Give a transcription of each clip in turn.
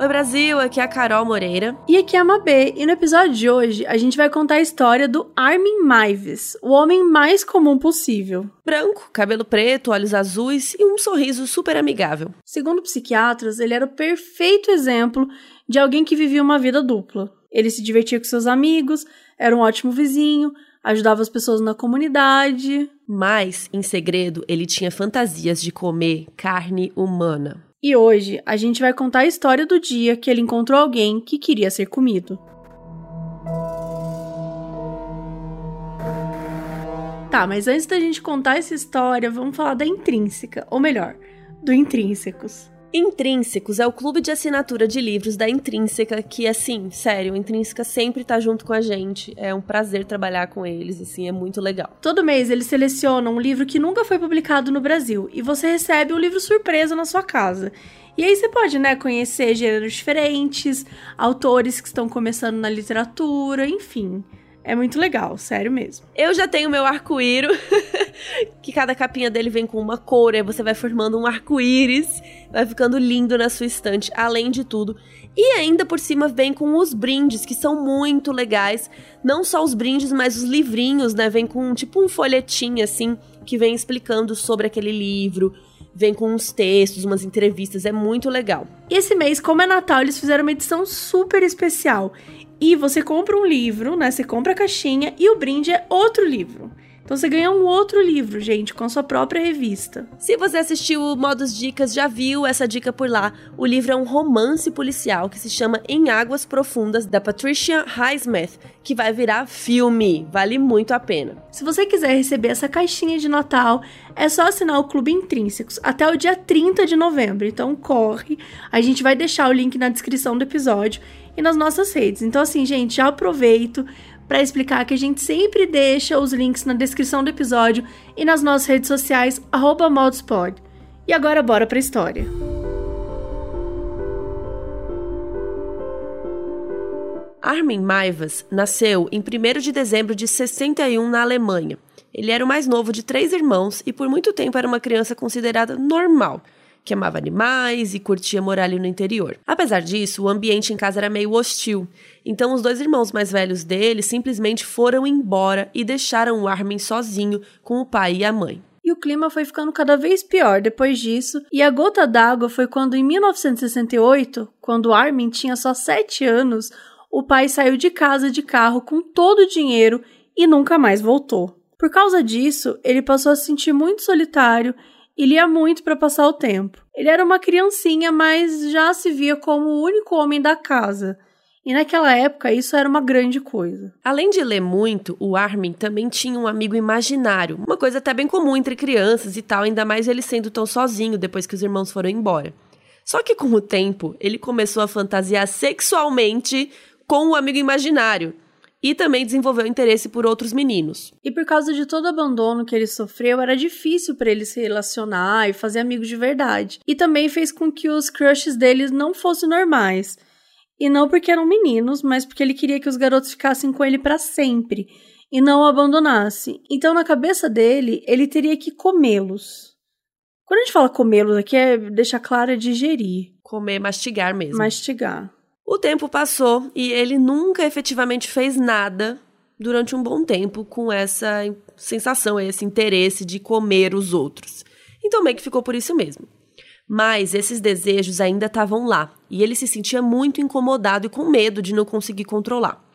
Oi Brasil, aqui é a Carol Moreira. E aqui é a Mabê, e no episódio de hoje a gente vai contar a história do Armin Maives, o homem mais comum possível. Branco, cabelo preto, olhos azuis e um sorriso super amigável. Segundo psiquiatras, ele era o perfeito exemplo de alguém que vivia uma vida dupla. Ele se divertia com seus amigos, era um ótimo vizinho, ajudava as pessoas na comunidade. Mas, em segredo, ele tinha fantasias de comer carne humana. E hoje a gente vai contar a história do dia que ele encontrou alguém que queria ser comido. Tá, mas antes da gente contar essa história, vamos falar da intrínseca, ou melhor, do Intrínsecos. Intrínsecos é o clube de assinatura de livros da Intrínseca, que, assim, sério, Intrínseca sempre tá junto com a gente. É um prazer trabalhar com eles, assim, é muito legal. Todo mês eles selecionam um livro que nunca foi publicado no Brasil e você recebe um livro surpresa na sua casa. E aí você pode, né, conhecer gêneros diferentes, autores que estão começando na literatura, enfim. É muito legal, sério mesmo. Eu já tenho meu arco-íris, que cada capinha dele vem com uma cor, aí você vai formando um arco-íris, vai ficando lindo na sua estante, além de tudo. E ainda por cima vem com os brindes, que são muito legais. Não só os brindes, mas os livrinhos, né? Vem com tipo um folhetim assim, que vem explicando sobre aquele livro, vem com uns textos, umas entrevistas, é muito legal. E esse mês, como é Natal, eles fizeram uma edição super especial. E você compra um livro, né? Você compra a caixinha e o brinde é outro livro. Então você ganha um outro livro, gente, com a sua própria revista. Se você assistiu o Modos Dicas, já viu essa dica por lá. O livro é um romance policial que se chama Em Águas Profundas, da Patricia Highsmith, que vai virar filme. Vale muito a pena. Se você quiser receber essa caixinha de Natal, é só assinar o Clube Intrínsecos até o dia 30 de novembro. Então corre. A gente vai deixar o link na descrição do episódio e nas nossas redes. Então, assim, gente, já aproveito para explicar que a gente sempre deixa os links na descrição do episódio e nas nossas redes sociais, moduspod. E agora bora pra história. Armin Maivas nasceu em 1 de dezembro de 61 na Alemanha. Ele era o mais novo de três irmãos e por muito tempo era uma criança considerada normal – que amava animais e curtia morar ali no interior. Apesar disso, o ambiente em casa era meio hostil, então os dois irmãos mais velhos dele simplesmente foram embora e deixaram o Armin sozinho com o pai e a mãe. E o clima foi ficando cada vez pior depois disso, e a gota d'água foi quando, em 1968, quando Armin tinha só 7 anos, o pai saiu de casa de carro com todo o dinheiro e nunca mais voltou. Por causa disso, ele passou a se sentir muito solitário e lia muito para passar o tempo. Ele era uma criancinha, mas já se via como o único homem da casa. E naquela época isso era uma grande coisa. Além de ler muito, o Armin também tinha um amigo imaginário, uma coisa até bem comum entre crianças e tal, ainda mais ele sendo tão sozinho depois que os irmãos foram embora. Só que com o tempo, ele começou a fantasiar sexualmente com o amigo imaginário e também desenvolveu interesse por outros meninos. E por causa de todo o abandono que ele sofreu, era difícil para ele se relacionar e fazer amigos de verdade. E também fez com que os crushes dele não fossem normais. E não porque eram meninos, mas porque ele queria que os garotos ficassem com ele para sempre e não o abandonasse. Então, na cabeça dele, ele teria que comê-los. Quando a gente fala comê-los aqui, é deixar claro é digerir. Comer, mastigar mesmo. Mastigar. O tempo passou e ele nunca efetivamente fez nada durante um bom tempo com essa sensação, esse interesse de comer os outros. Então meio que ficou por isso mesmo. Mas esses desejos ainda estavam lá e ele se sentia muito incomodado e com medo de não conseguir controlar.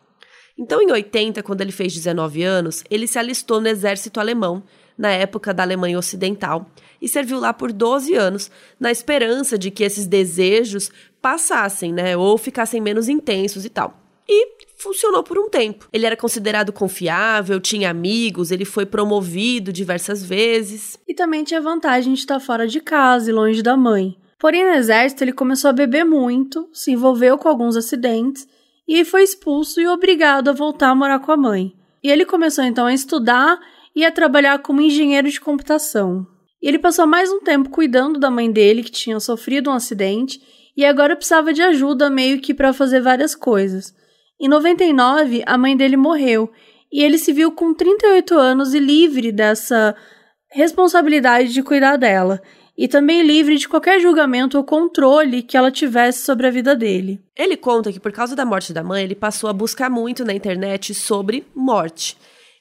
Então, em 80, quando ele fez 19 anos, ele se alistou no exército alemão, na época da Alemanha Ocidental, e serviu lá por 12 anos, na esperança de que esses desejos passassem, né? Ou ficassem menos intensos e tal. E funcionou por um tempo. Ele era considerado confiável, tinha amigos, ele foi promovido diversas vezes. E também tinha vantagem de estar fora de casa e longe da mãe. Porém, no exército, ele começou a beber muito, se envolveu com alguns acidentes e foi expulso e obrigado a voltar a morar com a mãe. E ele começou então a estudar e a trabalhar como engenheiro de computação. E ele passou mais um tempo cuidando da mãe dele, que tinha sofrido um acidente, e agora precisava de ajuda meio que para fazer várias coisas. Em 99, a mãe dele morreu, e ele se viu com 38 anos e livre dessa responsabilidade de cuidar dela e também livre de qualquer julgamento ou controle que ela tivesse sobre a vida dele. Ele conta que por causa da morte da mãe, ele passou a buscar muito na internet sobre morte.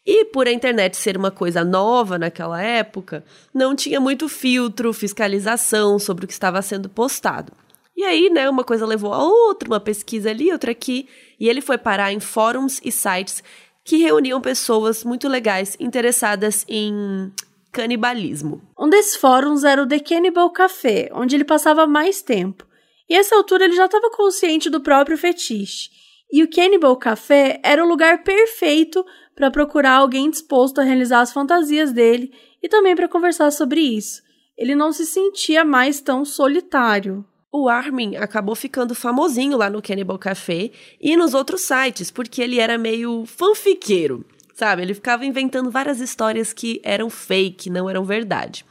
E por a internet ser uma coisa nova naquela época, não tinha muito filtro, fiscalização sobre o que estava sendo postado. E aí, né, uma coisa levou a outra, uma pesquisa ali, outra aqui, e ele foi parar em fóruns e sites que reuniam pessoas muito legais interessadas em canibalismo. Um desses fóruns era o The Cannibal Café, onde ele passava mais tempo. E essa altura ele já estava consciente do próprio fetiche. E o Cannibal Café era o lugar perfeito para procurar alguém disposto a realizar as fantasias dele e também para conversar sobre isso. Ele não se sentia mais tão solitário. O Armin acabou ficando famosinho lá no Cannibal Café e nos outros sites, porque ele era meio fanfiqueiro. Sabe? Ele ficava inventando várias histórias que eram fake, não eram verdade.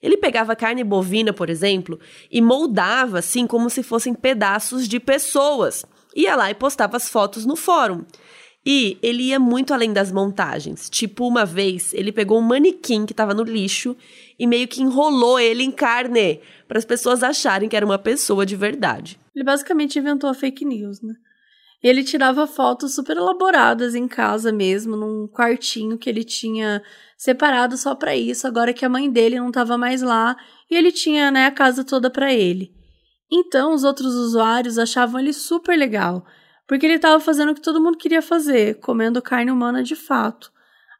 Ele pegava carne bovina, por exemplo, e moldava assim como se fossem pedaços de pessoas. Ia lá e postava as fotos no fórum. E ele ia muito além das montagens. Tipo, uma vez, ele pegou um manequim que estava no lixo e meio que enrolou ele em carne para as pessoas acharem que era uma pessoa de verdade. Ele basicamente inventou a fake news, né? Ele tirava fotos super elaboradas em casa mesmo, num quartinho que ele tinha separado só para isso, agora que a mãe dele não estava mais lá e ele tinha, né, a casa toda para ele. Então, os outros usuários achavam ele super legal, porque ele estava fazendo o que todo mundo queria fazer, comendo carne humana de fato.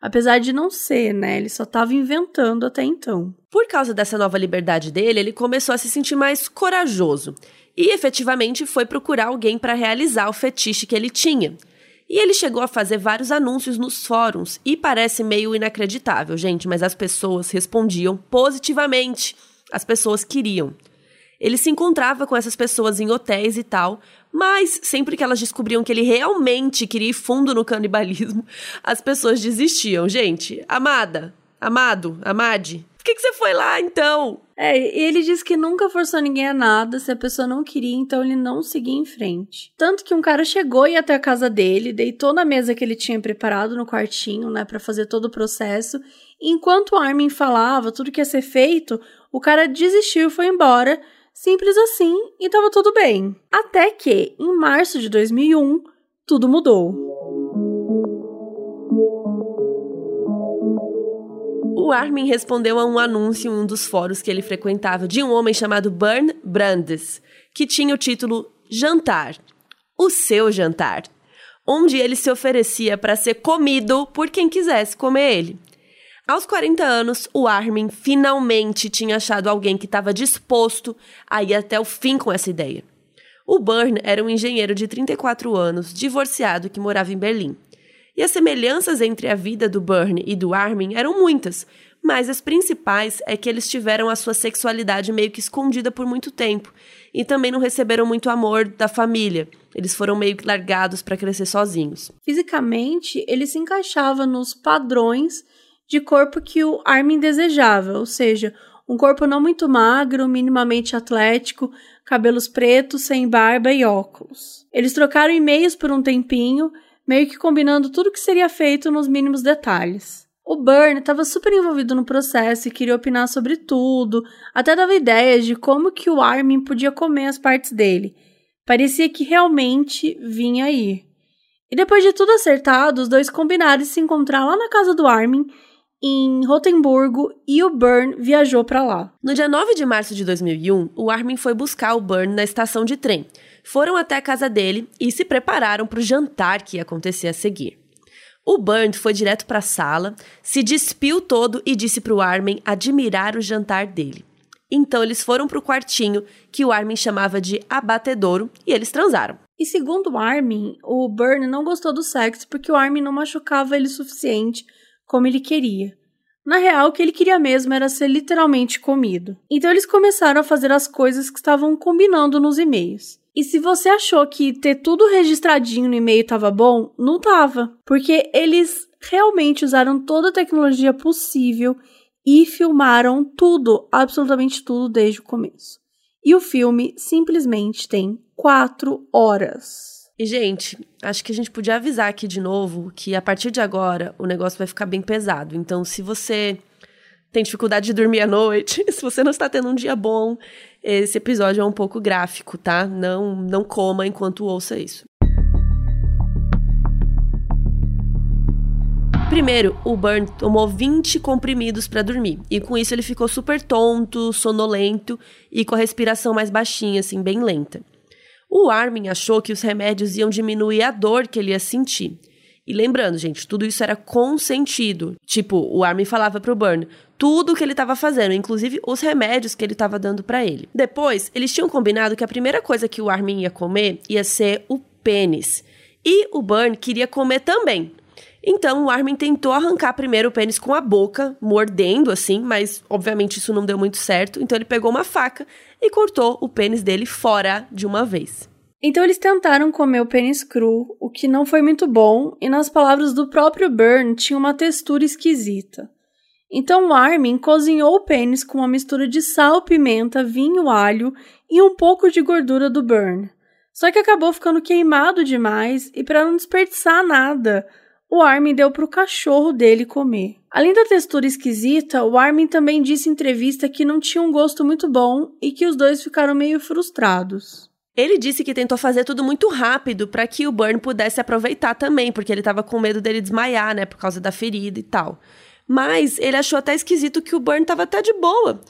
Apesar de não ser, né? Ele só estava inventando até então. Por causa dessa nova liberdade dele, ele começou a se sentir mais corajoso e efetivamente foi procurar alguém para realizar o fetiche que ele tinha. E ele chegou a fazer vários anúncios nos fóruns e parece meio inacreditável, gente, mas as pessoas respondiam positivamente. As pessoas queriam. Ele se encontrava com essas pessoas em hotéis e tal, mas sempre que elas descobriam que ele realmente queria ir fundo no canibalismo, as pessoas desistiam. Gente, amada, amado, amade, por que, que você foi lá então? É, ele disse que nunca forçou ninguém a nada, se a pessoa não queria, então ele não seguia em frente. Tanto que um cara chegou e até a casa dele, deitou na mesa que ele tinha preparado no quartinho, né, para fazer todo o processo. Enquanto o Armin falava tudo que ia ser feito, o cara desistiu e foi embora. Simples assim, e tava tudo bem. Até que, em março de 2001, tudo mudou. O Armin respondeu a um anúncio em um dos fóruns que ele frequentava de um homem chamado Burn Brandes, que tinha o título Jantar. O seu jantar. Onde ele se oferecia para ser comido por quem quisesse comer ele. Aos 40 anos, o Armin finalmente tinha achado alguém que estava disposto a ir até o fim com essa ideia. O Burn era um engenheiro de 34 anos, divorciado, que morava em Berlim. E as semelhanças entre a vida do Burn e do Armin eram muitas, mas as principais é que eles tiveram a sua sexualidade meio que escondida por muito tempo e também não receberam muito amor da família. Eles foram meio que largados para crescer sozinhos. Fisicamente, ele se encaixava nos padrões de corpo que o Armin desejava, ou seja, um corpo não muito magro, minimamente atlético, cabelos pretos, sem barba e óculos. Eles trocaram e-mails por um tempinho meio que combinando tudo que seria feito nos mínimos detalhes. O Burn estava super envolvido no processo e queria opinar sobre tudo, até dava ideias de como que o Armin podia comer as partes dele. Parecia que realmente vinha aí. E depois de tudo acertado, os dois combinaram se encontrar lá na casa do Armin, em Rotemburgo, e o Burn viajou para lá. No dia 9 de março de 2001, o Armin foi buscar o Burn na estação de trem foram até a casa dele e se prepararam para o jantar que ia acontecer a seguir. O Burns foi direto para a sala, se despiu todo e disse para o Armin admirar o jantar dele. Então eles foram para o quartinho que o Armin chamava de abatedouro e eles transaram. E segundo o Armin, o Burn não gostou do sexo porque o Armin não machucava ele o suficiente como ele queria. Na real, o que ele queria mesmo era ser literalmente comido. Então eles começaram a fazer as coisas que estavam combinando nos e-mails. E se você achou que ter tudo registradinho no e-mail estava bom, não estava, porque eles realmente usaram toda a tecnologia possível e filmaram tudo, absolutamente tudo desde o começo. E o filme simplesmente tem quatro horas. E, gente, acho que a gente podia avisar aqui de novo que a partir de agora o negócio vai ficar bem pesado. Então, se você tem dificuldade de dormir à noite, se você não está tendo um dia bom, esse episódio é um pouco gráfico, tá? Não, não coma enquanto ouça isso. Primeiro, o Burn tomou 20 comprimidos para dormir, e com isso ele ficou super tonto, sonolento e com a respiração mais baixinha, assim, bem lenta. O Armin achou que os remédios iam diminuir a dor que ele ia sentir. E lembrando, gente, tudo isso era consentido. Tipo, o Armin falava pro Burn tudo o que ele estava fazendo, inclusive os remédios que ele estava dando para ele. Depois, eles tinham combinado que a primeira coisa que o Armin ia comer ia ser o pênis. E o Burn queria comer também. Então o Armin tentou arrancar primeiro o pênis com a boca, mordendo assim, mas obviamente isso não deu muito certo. Então ele pegou uma faca e cortou o pênis dele fora de uma vez. Então eles tentaram comer o pênis cru, o que não foi muito bom, e nas palavras do próprio Burn, tinha uma textura esquisita. Então Armin cozinhou o pênis com uma mistura de sal, pimenta, vinho, alho e um pouco de gordura do Burn. Só que acabou ficando queimado demais e para não desperdiçar nada, o Armin deu para o cachorro dele comer. Além da textura esquisita, o Armin também disse em entrevista que não tinha um gosto muito bom e que os dois ficaram meio frustrados. Ele disse que tentou fazer tudo muito rápido para que o Burn pudesse aproveitar também, porque ele estava com medo dele desmaiar, né, por causa da ferida e tal. Mas ele achou até esquisito que o Burn estava até de boa.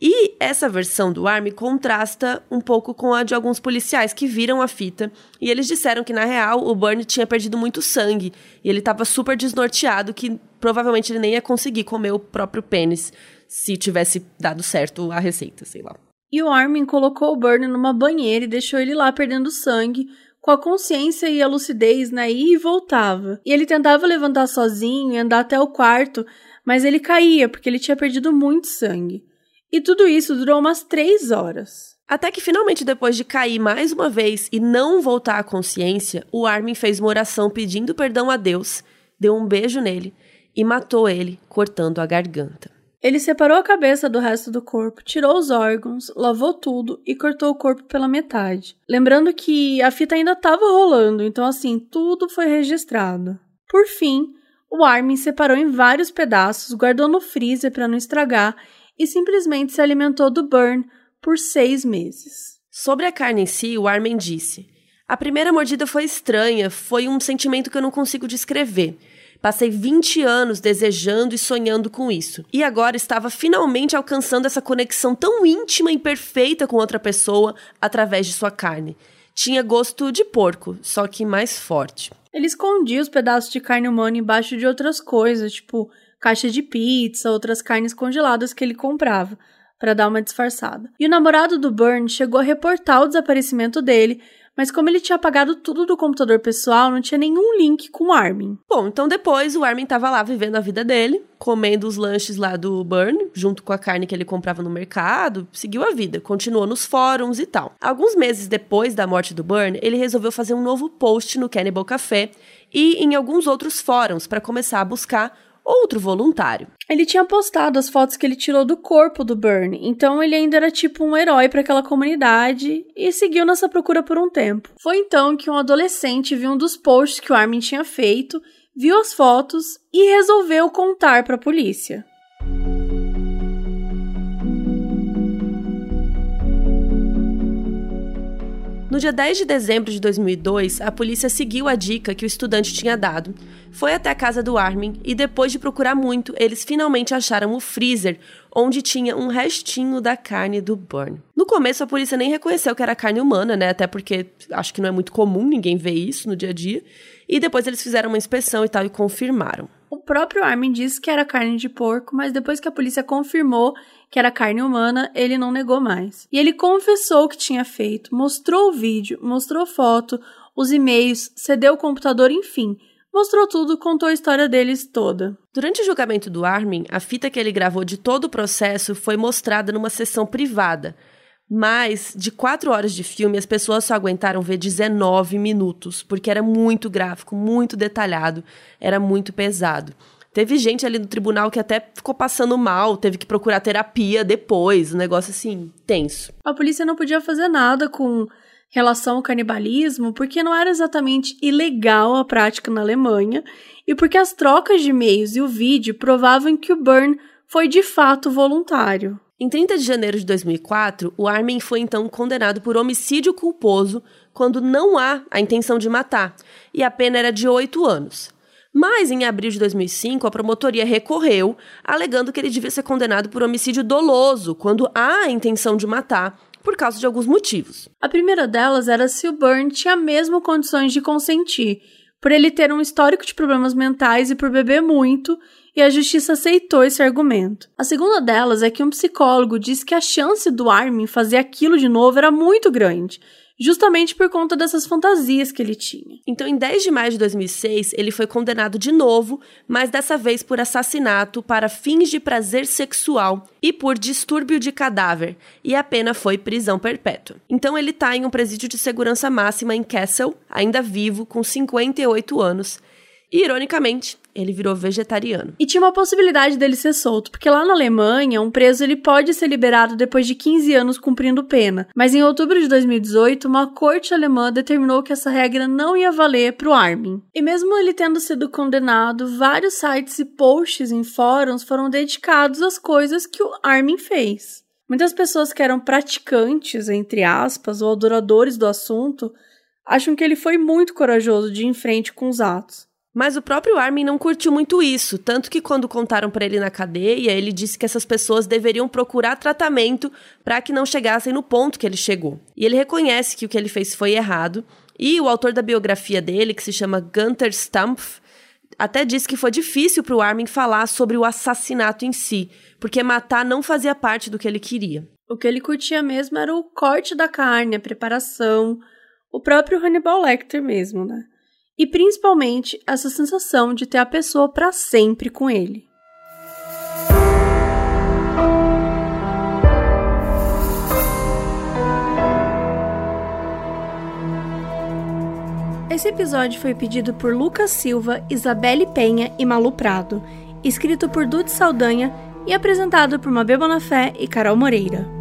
E essa versão do Army contrasta um pouco com a de alguns policiais que viram a fita e eles disseram que na real o Burn tinha perdido muito sangue e ele estava super desnorteado que provavelmente ele nem ia conseguir comer o próprio pênis se tivesse dado certo a receita, sei lá. E o Armin colocou o Burn numa banheira e deixou ele lá perdendo sangue, com a consciência e a lucidez na ida e voltava. E ele tentava levantar sozinho e andar até o quarto, mas ele caía porque ele tinha perdido muito sangue. E tudo isso durou umas três horas. Até que finalmente, depois de cair mais uma vez e não voltar à consciência, o Armin fez uma oração pedindo perdão a Deus, deu um beijo nele e matou ele, cortando a garganta. Ele separou a cabeça do resto do corpo, tirou os órgãos, lavou tudo e cortou o corpo pela metade. Lembrando que a fita ainda estava rolando, então assim, tudo foi registrado. Por fim, o Armin separou em vários pedaços, guardou no freezer para não estragar e simplesmente se alimentou do Burn por seis meses. Sobre a carne em si, o Armin disse: A primeira mordida foi estranha, foi um sentimento que eu não consigo descrever. Passei 20 anos desejando e sonhando com isso. E agora estava finalmente alcançando essa conexão tão íntima e perfeita com outra pessoa através de sua carne. Tinha gosto de porco, só que mais forte. Ele escondia os pedaços de carne humana embaixo de outras coisas, tipo caixa de pizza, outras carnes congeladas que ele comprava para dar uma disfarçada. E o namorado do Burn chegou a reportar o desaparecimento dele, mas como ele tinha apagado tudo do computador pessoal, não tinha nenhum link com o Armin. Bom, então depois o Armin estava lá vivendo a vida dele, comendo os lanches lá do Burn, junto com a carne que ele comprava no mercado, seguiu a vida, continuou nos fóruns e tal. Alguns meses depois da morte do Burn, ele resolveu fazer um novo post no Cannibal Café e em alguns outros fóruns para começar a buscar outro voluntário. Ele tinha postado as fotos que ele tirou do corpo do Burn, então ele ainda era tipo um herói para aquela comunidade e seguiu nessa procura por um tempo. Foi então que um adolescente viu um dos posts que o Armin tinha feito, viu as fotos e resolveu contar para a polícia. No dia 10 de dezembro de 2002, a polícia seguiu a dica que o estudante tinha dado. Foi até a casa do Armin e, depois de procurar muito, eles finalmente acharam o freezer, onde tinha um restinho da carne do Burn. No começo, a polícia nem reconheceu que era carne humana, né? Até porque acho que não é muito comum ninguém ver isso no dia a dia. E depois eles fizeram uma inspeção e tal e confirmaram. O próprio Armin disse que era carne de porco, mas depois que a polícia confirmou que era carne humana, ele não negou mais. E ele confessou o que tinha feito, mostrou o vídeo, mostrou foto, os e-mails, cedeu o computador, enfim. Mostrou tudo, contou a história deles toda. Durante o julgamento do Armin, a fita que ele gravou de todo o processo foi mostrada numa sessão privada. Mas, de quatro horas de filme, as pessoas só aguentaram ver 19 minutos, porque era muito gráfico, muito detalhado, era muito pesado. Teve gente ali no tribunal que até ficou passando mal, teve que procurar terapia depois, um negócio assim, tenso. A polícia não podia fazer nada com relação ao canibalismo porque não era exatamente ilegal a prática na Alemanha e porque as trocas de e-mails e o vídeo provavam que o Byrne foi de fato voluntário. Em 30 de janeiro de 2004, o Armin foi então condenado por homicídio culposo quando não há a intenção de matar, e a pena era de oito anos. Mas, em abril de 2005, a promotoria recorreu, alegando que ele devia ser condenado por homicídio doloso, quando há a intenção de matar, por causa de alguns motivos. A primeira delas era se o Byrne tinha mesmo condições de consentir, por ele ter um histórico de problemas mentais e por beber muito, e a justiça aceitou esse argumento. A segunda delas é que um psicólogo disse que a chance do Armin fazer aquilo de novo era muito grande, justamente por conta dessas fantasias que ele tinha. Então, em 10 de maio de 2006, ele foi condenado de novo, mas dessa vez por assassinato para fins de prazer sexual e por distúrbio de cadáver, e a pena foi prisão perpétua. Então, ele está em um presídio de segurança máxima em Kassel, ainda vivo, com 58 anos. E, ironicamente, ele virou vegetariano. E tinha uma possibilidade dele ser solto, porque lá na Alemanha, um preso ele pode ser liberado depois de 15 anos cumprindo pena. Mas em outubro de 2018, uma corte alemã determinou que essa regra não ia valer para o Armin. E mesmo ele tendo sido condenado, vários sites e posts em fóruns foram dedicados às coisas que o Armin fez. Muitas pessoas que eram praticantes, entre aspas, ou adoradores do assunto, acham que ele foi muito corajoso de ir em frente com os atos. Mas o próprio Armin não curtiu muito isso, tanto que quando contaram para ele na cadeia, ele disse que essas pessoas deveriam procurar tratamento para que não chegassem no ponto que ele chegou. E ele reconhece que o que ele fez foi errado, e o autor da biografia dele, que se chama Gunter Stumpf, até disse que foi difícil para o Armin falar sobre o assassinato em si, porque matar não fazia parte do que ele queria. O que ele curtia mesmo era o corte da carne, a preparação, o próprio Hannibal Lecter mesmo, né? E principalmente essa sensação de ter a pessoa para sempre com ele. Esse episódio foi pedido por Lucas Silva, Isabelle Penha e Malu Prado, escrito por Dude Saldanha e apresentado por Mabê Bonafé e Carol Moreira.